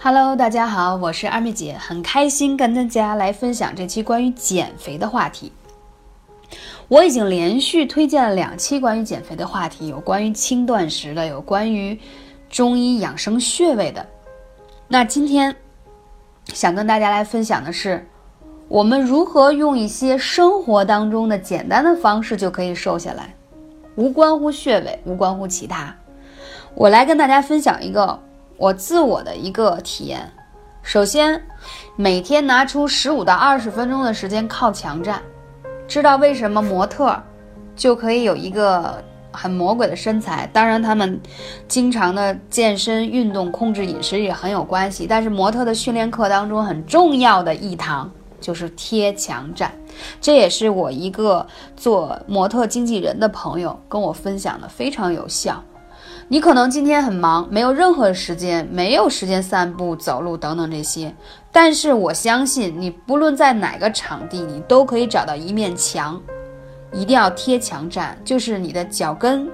Hello，大家好，我是二妹姐，很开心跟大家来分享这期关于减肥的话题。我已经连续推荐了两期关于减肥的话题，有关于轻断食的，有关于中医养生穴位的。那今天想跟大家来分享的是，我们如何用一些生活当中的简单的方式就可以瘦下来，无关乎穴位，无关乎其他。我来跟大家分享一个。我自我的一个体验，首先，每天拿出十五到二十分钟的时间靠墙站，知道为什么模特就可以有一个很魔鬼的身材？当然，他们经常的健身运动、控制饮食也很有关系。但是，模特的训练课当中很重要的一堂就是贴墙站，这也是我一个做模特经纪人的朋友跟我分享的，非常有效。你可能今天很忙，没有任何时间，没有时间散步、走路等等这些。但是我相信你，不论在哪个场地，你都可以找到一面墙，一定要贴墙站，就是你的脚跟、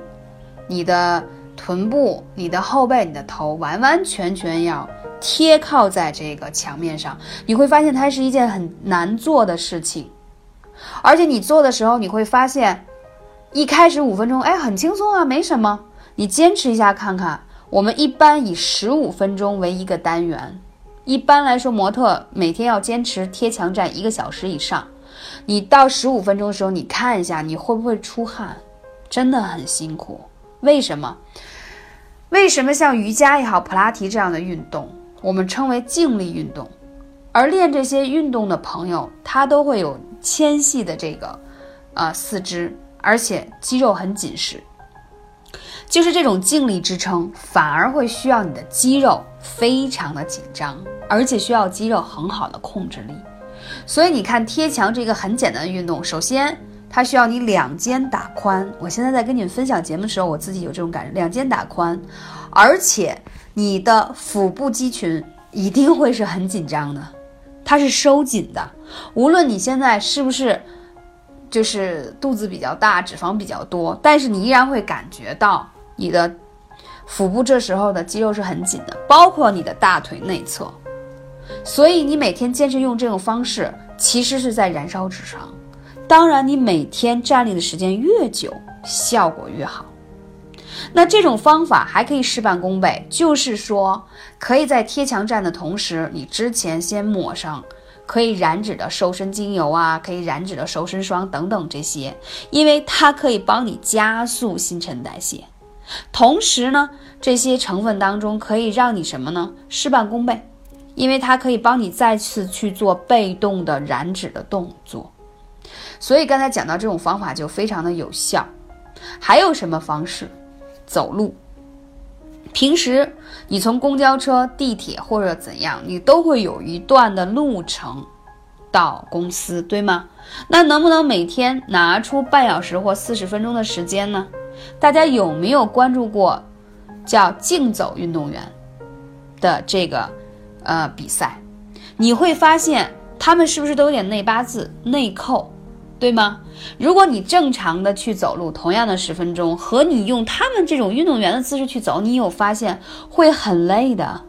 你的臀部、你的后背、你的头，完完全全要贴靠在这个墙面上。你会发现它是一件很难做的事情，而且你做的时候，你会发现，一开始五分钟，哎，很轻松啊，没什么。你坚持一下看看，我们一般以十五分钟为一个单元，一般来说模特每天要坚持贴墙站一个小时以上。你到十五分钟的时候，你看一下你会不会出汗，真的很辛苦。为什么？为什么像瑜伽也好，普拉提这样的运动，我们称为静力运动，而练这些运动的朋友，他都会有纤细的这个，呃，四肢，而且肌肉很紧实。就是这种静力支撑，反而会需要你的肌肉非常的紧张，而且需要肌肉很好的控制力。所以你看贴墙这个很简单的运动，首先它需要你两肩打宽。我现在在跟你们分享节目的时候，我自己有这种感觉，两肩打宽，而且你的腹部肌群一定会是很紧张的，它是收紧的。无论你现在是不是就是肚子比较大，脂肪比较多，但是你依然会感觉到。你的腹部这时候的肌肉是很紧的，包括你的大腿内侧，所以你每天坚持用这种方式，其实是在燃烧脂肪。当然，你每天站立的时间越久，效果越好。那这种方法还可以事半功倍，就是说，可以在贴墙站的同时，你之前先抹上可以燃脂的瘦身精油啊，可以燃脂的瘦身霜等等这些，因为它可以帮你加速新陈代谢。同时呢，这些成分当中可以让你什么呢？事半功倍，因为它可以帮你再次去做被动的燃脂的动作。所以刚才讲到这种方法就非常的有效。还有什么方式？走路。平时你从公交车、地铁或者怎样，你都会有一段的路程到公司，对吗？那能不能每天拿出半小时或四十分钟的时间呢？大家有没有关注过叫竞走运动员的这个呃比赛？你会发现他们是不是都有点内八字、内扣，对吗？如果你正常的去走路，同样的十分钟，和你用他们这种运动员的姿势去走，你有发现会很累的。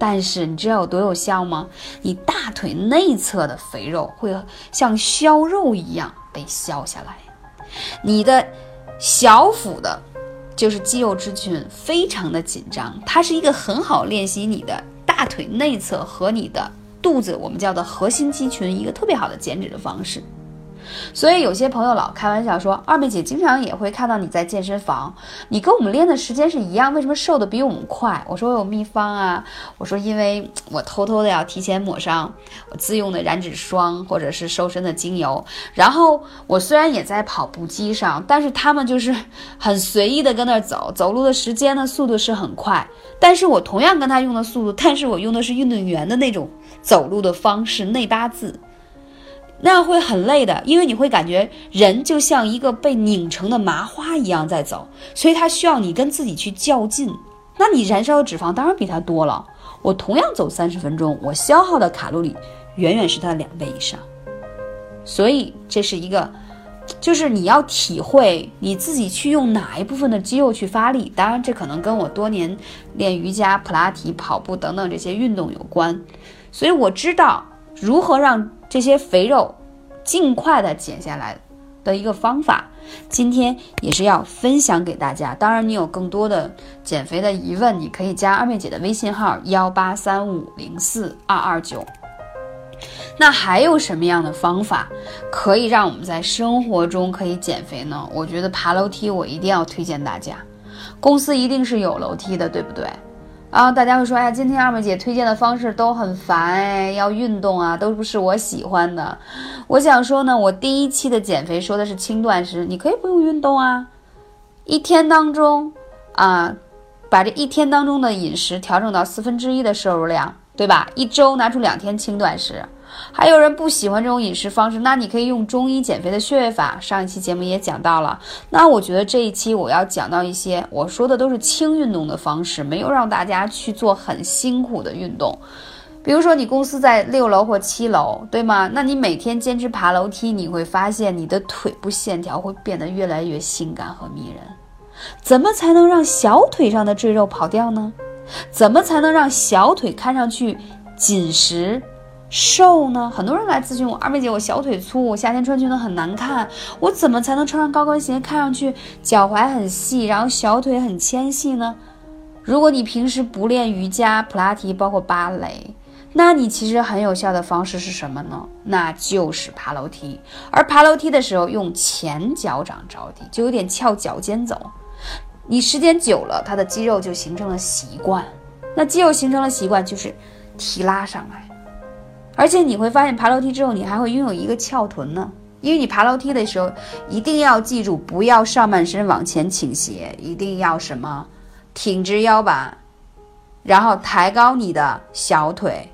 但是你知道有多有效吗？你大腿内侧的肥肉会像削肉一样被削下来，你的。小腹的，就是肌肉之群非常的紧张，它是一个很好练习你的大腿内侧和你的肚子，我们叫做核心肌群，一个特别好的减脂的方式。所以有些朋友老开玩笑说，二妹姐经常也会看到你在健身房，你跟我们练的时间是一样，为什么瘦的比我们快？我说我有秘方啊，我说因为我偷偷的要提前抹上我自用的燃脂霜或者是瘦身的精油，然后我虽然也在跑步机上，但是他们就是很随意的跟那儿走，走路的时间呢速度是很快，但是我同样跟他用的速度，但是我用的是运动员的那种走路的方式，内八字。那样会很累的，因为你会感觉人就像一个被拧成的麻花一样在走，所以它需要你跟自己去较劲。那你燃烧的脂肪当然比它多了。我同样走三十分钟，我消耗的卡路里远远是它的两倍以上。所以这是一个就是你要体会你自己去用哪一部分的肌肉去发力。当然，这可能跟我多年练瑜伽、普拉提、跑步等等这些运动有关。所以我知道如何让这些肥肉尽快的减下来的一个方法。今天也是要分享给大家。当然，你有更多的减肥的疑问，你可以加二妹姐的微信号幺八三五零四二二九。那还有什么样的方法可以让我们在生活中可以减肥呢？我觉得爬楼梯，我一定要推荐大家。公司一定是有楼梯的，对不对？啊，大家会说，哎呀，今天二妹姐推荐的方式都很烦，哎，要运动啊，都不是我喜欢的。我想说呢，我第一期的减肥说的是轻断食，你可以不用运动啊，一天当中啊，把这一天当中的饮食调整到四分之一的摄入量，对吧？一周拿出两天轻断食。还有人不喜欢这种饮食方式，那你可以用中医减肥的穴位法。上一期节目也讲到了。那我觉得这一期我要讲到一些，我说的都是轻运动的方式，没有让大家去做很辛苦的运动。比如说你公司在六楼或七楼，对吗？那你每天坚持爬楼梯，你会发现你的腿部线条会变得越来越性感和迷人。怎么才能让小腿上的赘肉跑掉呢？怎么才能让小腿看上去紧实？瘦呢？很多人来咨询我，二妹姐，我小腿粗，我夏天穿裙子很难看，我怎么才能穿上高跟鞋，看上去脚踝很细，然后小腿很纤细呢？如果你平时不练瑜伽、普拉提，包括芭蕾，那你其实很有效的方式是什么呢？那就是爬楼梯。而爬楼梯的时候，用前脚掌着地，就有点翘脚尖走。你时间久了，它的肌肉就形成了习惯。那肌肉形成了习惯，就是提拉上来。而且你会发现，爬楼梯之后，你还会拥有一个翘臀呢。因为你爬楼梯的时候，一定要记住，不要上半身往前倾斜，一定要什么，挺直腰板，然后抬高你的小腿，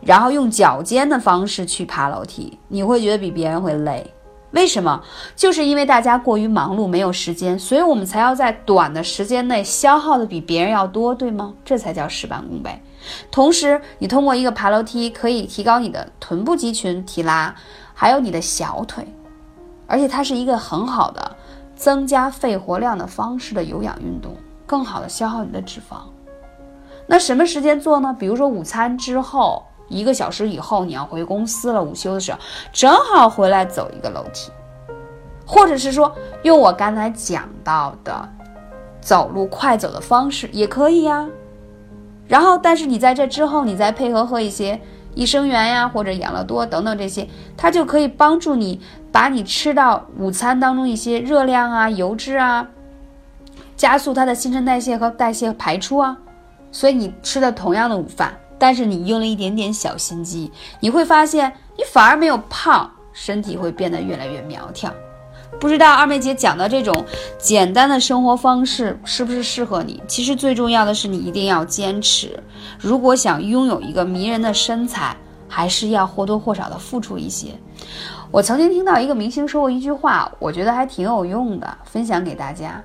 然后用脚尖的方式去爬楼梯，你会觉得比别人会累。为什么？就是因为大家过于忙碌，没有时间，所以我们才要在短的时间内消耗的比别人要多，对吗？这才叫事半功倍。同时，你通过一个爬楼梯，可以提高你的臀部肌群提拉，还有你的小腿，而且它是一个很好的增加肺活量的方式的有氧运动，更好的消耗你的脂肪。那什么时间做呢？比如说午餐之后一个小时以后，你要回公司了，午休的时候正好回来走一个楼梯，或者是说用我刚才讲到的走路快走的方式也可以呀。然后，但是你在这之后，你再配合喝一些益生元呀，或者养乐多等等这些，它就可以帮助你把你吃到午餐当中一些热量啊、油脂啊，加速它的新陈代谢和代谢排出啊。所以你吃的同样的午饭，但是你用了一点点小心机，你会发现你反而没有胖，身体会变得越来越苗条。不知道二妹姐讲的这种简单的生活方式是不是适合你？其实最重要的是你一定要坚持。如果想拥有一个迷人的身材，还是要或多或少的付出一些。我曾经听到一个明星说过一句话，我觉得还挺有用的，分享给大家。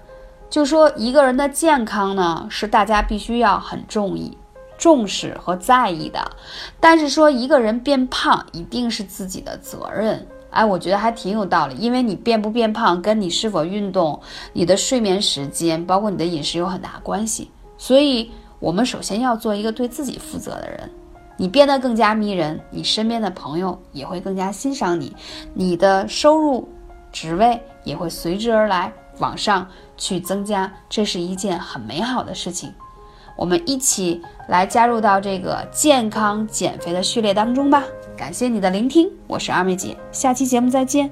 就说一个人的健康呢，是大家必须要很重意、重视和在意的。但是说一个人变胖，一定是自己的责任。哎，我觉得还挺有道理，因为你变不变胖，跟你是否运动、你的睡眠时间，包括你的饮食有很大关系。所以，我们首先要做一个对自己负责的人。你变得更加迷人，你身边的朋友也会更加欣赏你，你的收入、职位也会随之而来往上去增加，这是一件很美好的事情。我们一起来加入到这个健康减肥的序列当中吧。感谢你的聆听，我是二妹姐，下期节目再见。